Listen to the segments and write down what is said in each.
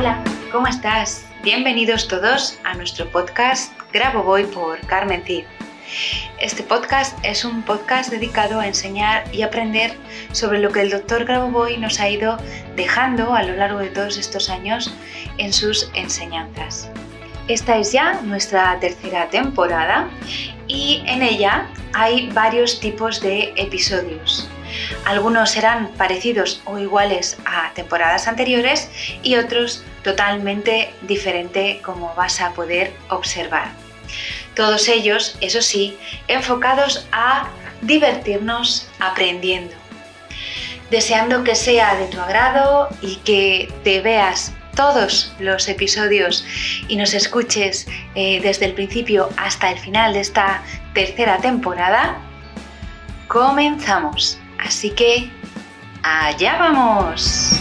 Hola, ¿cómo estás? Bienvenidos todos a nuestro podcast Grabo Voy por Carmen Cid. Este podcast es un podcast dedicado a enseñar y aprender sobre lo que el doctor Grabovoi nos ha ido dejando a lo largo de todos estos años en sus enseñanzas. Esta es ya nuestra tercera temporada y en ella hay varios tipos de episodios. Algunos serán parecidos o iguales a temporadas anteriores y otros totalmente diferente como vas a poder observar. Todos ellos, eso sí, enfocados a divertirnos aprendiendo. Deseando que sea de tu agrado y que te veas todos los episodios y nos escuches eh, desde el principio hasta el final de esta tercera temporada, comenzamos. Así que, allá vamos.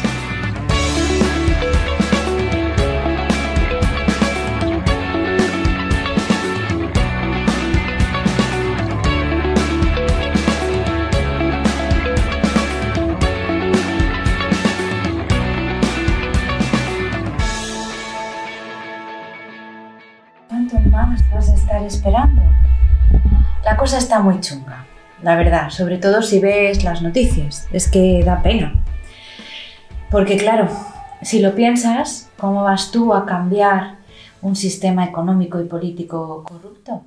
¿Cuánto más vas a estar esperando? La cosa está muy chunga, la verdad, sobre todo si ves las noticias. Es que da pena. Porque claro, si lo piensas, ¿cómo vas tú a cambiar un sistema económico y político corrupto?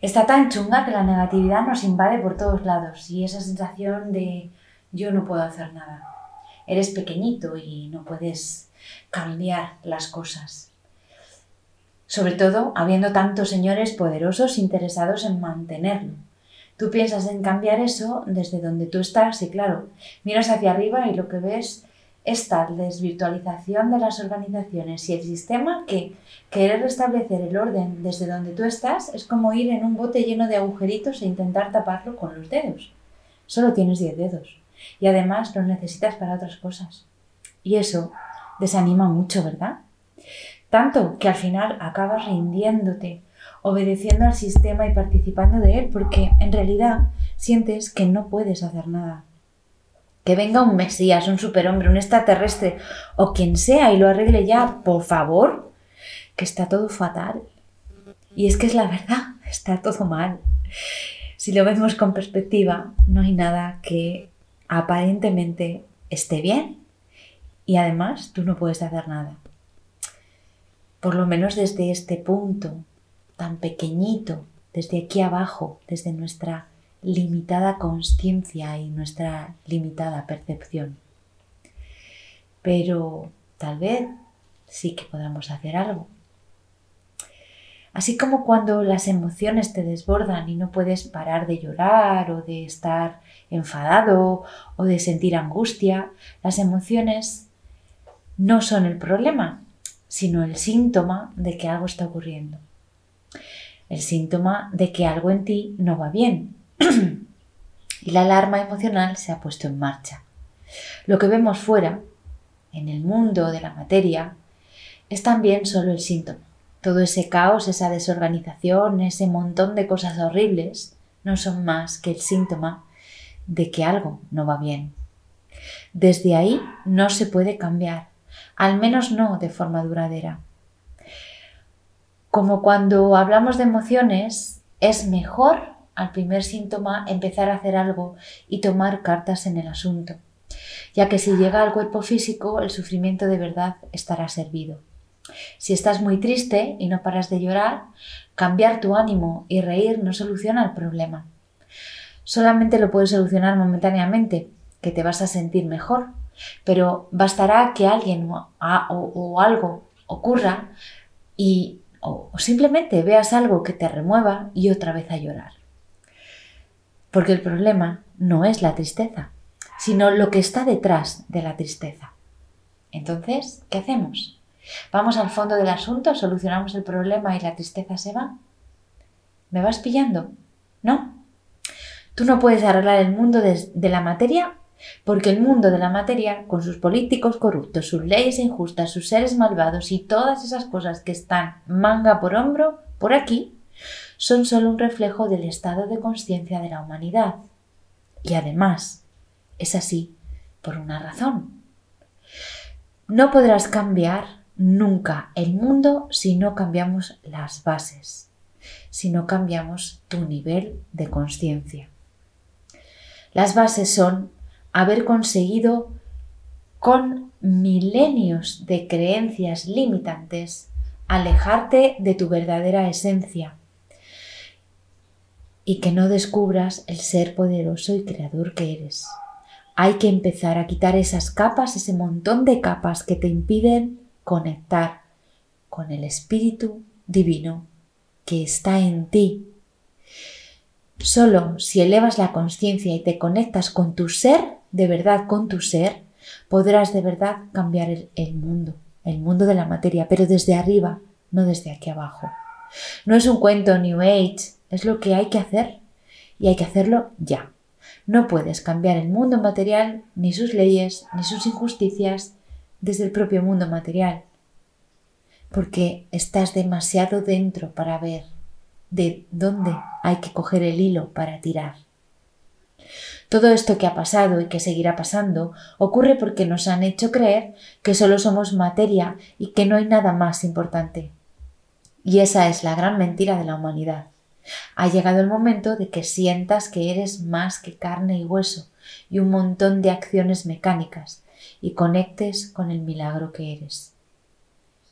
Está tan chunga que la negatividad nos invade por todos lados y esa sensación de yo no puedo hacer nada. Eres pequeñito y no puedes cambiar las cosas. Sobre todo habiendo tantos señores poderosos interesados en mantenerlo. Tú piensas en cambiar eso desde donde tú estás y claro, miras hacia arriba y lo que ves es tal desvirtualización de las organizaciones y el sistema que querer restablecer el orden desde donde tú estás es como ir en un bote lleno de agujeritos e intentar taparlo con los dedos. Solo tienes 10 dedos y además los necesitas para otras cosas. Y eso desanima mucho, ¿verdad? Tanto que al final acabas rindiéndote, obedeciendo al sistema y participando de él, porque en realidad sientes que no puedes hacer nada. Que venga un Mesías, un superhombre, un extraterrestre o quien sea y lo arregle ya, por favor, que está todo fatal. Y es que es la verdad, está todo mal. Si lo vemos con perspectiva, no hay nada que aparentemente esté bien y además tú no puedes hacer nada por lo menos desde este punto tan pequeñito, desde aquí abajo, desde nuestra limitada conciencia y nuestra limitada percepción. Pero tal vez sí que podamos hacer algo. Así como cuando las emociones te desbordan y no puedes parar de llorar o de estar enfadado o de sentir angustia, las emociones no son el problema, sino el síntoma de que algo está ocurriendo. El síntoma de que algo en ti no va bien. y la alarma emocional se ha puesto en marcha. Lo que vemos fuera, en el mundo de la materia, es también solo el síntoma. Todo ese caos, esa desorganización, ese montón de cosas horribles, no son más que el síntoma de que algo no va bien. Desde ahí no se puede cambiar, al menos no de forma duradera. Como cuando hablamos de emociones, es mejor al primer síntoma empezar a hacer algo y tomar cartas en el asunto, ya que si llega al cuerpo físico el sufrimiento de verdad estará servido. Si estás muy triste y no paras de llorar, cambiar tu ánimo y reír no soluciona el problema. Solamente lo puedes solucionar momentáneamente, que te vas a sentir mejor, pero bastará que alguien o, algo ocurra y o, simplemente veas algo que te remueva y otra vez a llorar. Porque el problema no es la tristeza, sino lo que está detrás de la tristeza. Entonces, ¿qué hacemos? ¿Vamos al fondo del asunto, solucionamos el problema y la tristeza se va? ¿Me vas pillando? ¿No? Tú no puedes arreglar el mundo de la materia porque el mundo de la materia, con sus políticos corruptos, sus leyes injustas, sus seres malvados y todas esas cosas que están manga por hombro por aquí, son solo un reflejo del estado de conciencia de la humanidad. Y además, es así por una razón. No podrás cambiar nunca el mundo si no cambiamos las bases, si no cambiamos tu nivel de conciencia. Las bases son haber conseguido con milenios de creencias limitantes alejarte de tu verdadera esencia y que no descubras el ser poderoso y creador que eres. Hay que empezar a quitar esas capas, ese montón de capas que te impiden conectar con el Espíritu Divino que está en ti. Solo si elevas la conciencia y te conectas con tu ser, de verdad con tu ser, podrás de verdad cambiar el, mundo, el mundo de la materia, pero desde arriba, no desde aquí abajo. No es un cuento New Age, es lo que hay que hacer y hay que hacerlo ya. No puedes cambiar el mundo material, ni sus leyes, ni sus injusticias desde el propio mundo material, porque estás demasiado dentro para ver de dónde hay que coger el hilo para tirar. Todo esto que ha pasado y que seguirá pasando ocurre porque nos han hecho creer que solo somos materia y que no hay nada más importante. Y esa es la gran mentira de la humanidad. Ha llegado el momento de que sientas que eres más que carne y hueso y un montón de acciones mecánicas y conectes con el milagro que eres.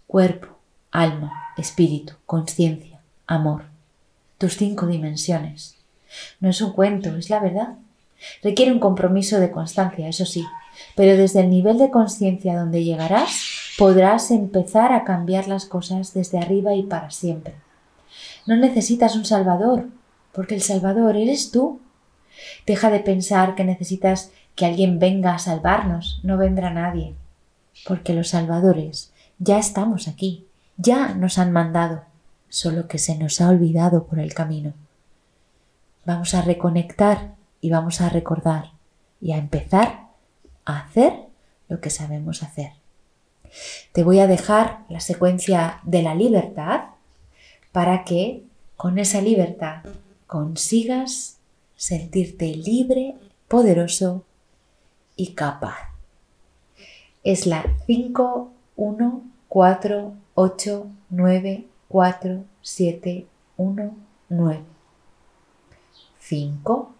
Cuerpo, alma, espíritu, conciencia, amor. Tus cinco dimensiones. No es un cuento, es la verdad. Requiere un compromiso de constancia, eso sí, pero desde el nivel de conciencia donde llegarás podrás empezar a cambiar las cosas desde arriba y para siempre. No necesitas un Salvador, porque el Salvador eres tú. Deja de pensar que necesitas que alguien venga a salvarnos, no vendrá nadie, porque los salvadores ya estamos aquí, ya nos han mandado, solo que se nos ha olvidado por el camino. Vamos a reconectar y vamos a recordar y a empezar a hacer lo que sabemos hacer. Te voy a dejar la secuencia de la libertad para que con esa libertad consigas sentirte libre, poderoso y capaz. Es la 5, 1, 4, 8, 9, 4, 7, 1, 9. 5,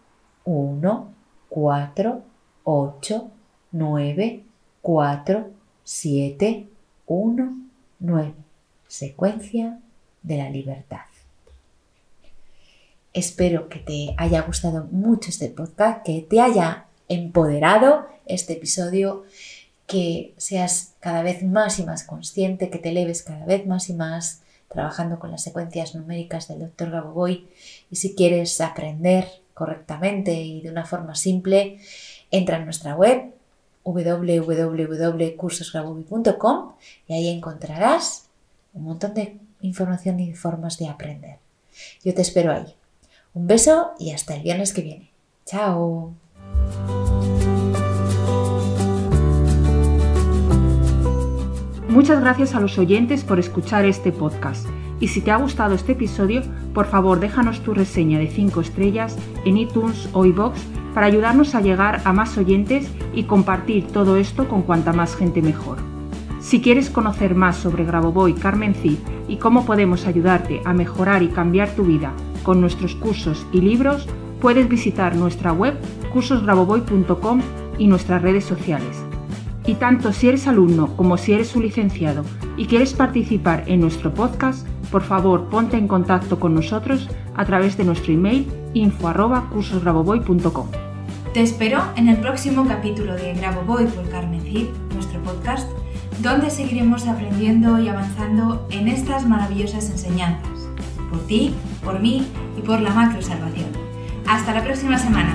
1, 4, 8, 9, 4, 7, 1, 9. Secuencia de la libertad. Espero que te haya gustado mucho este podcast, que te haya empoderado este episodio, que seas cada vez más y más consciente, que te eleves cada vez más y más trabajando con las secuencias numéricas del Dr. Gaboboy. Y si quieres aprender correctamente y de una forma simple, entra en nuestra web www.cursosgrabobi.com y ahí encontrarás un montón de información y formas de aprender. Yo te espero ahí. Un beso y hasta el viernes que viene. Chao. Muchas gracias a los oyentes por escuchar este podcast. Y si te ha gustado este episodio, por favor déjanos tu reseña de 5 estrellas en iTunes o iBox para ayudarnos a llegar a más oyentes y compartir todo esto con cuanta más gente mejor. Si quieres conocer más sobre Grabovoi Carmen Cid y cómo podemos ayudarte a mejorar y cambiar tu vida con nuestros cursos y libros, puedes visitar nuestra web cursosgrabovoy.com y nuestras redes sociales. Y tanto si eres alumno como si eres un licenciado y quieres participar en nuestro podcast, por favor ponte en contacto con nosotros a través de nuestro email info@cursosgrabovoy.com. Te espero en el próximo capítulo de Grabo por Carmen Cid, nuestro podcast, donde seguiremos aprendiendo y avanzando en estas maravillosas enseñanzas, por ti, por mí y por la macro salvación. Hasta la próxima semana.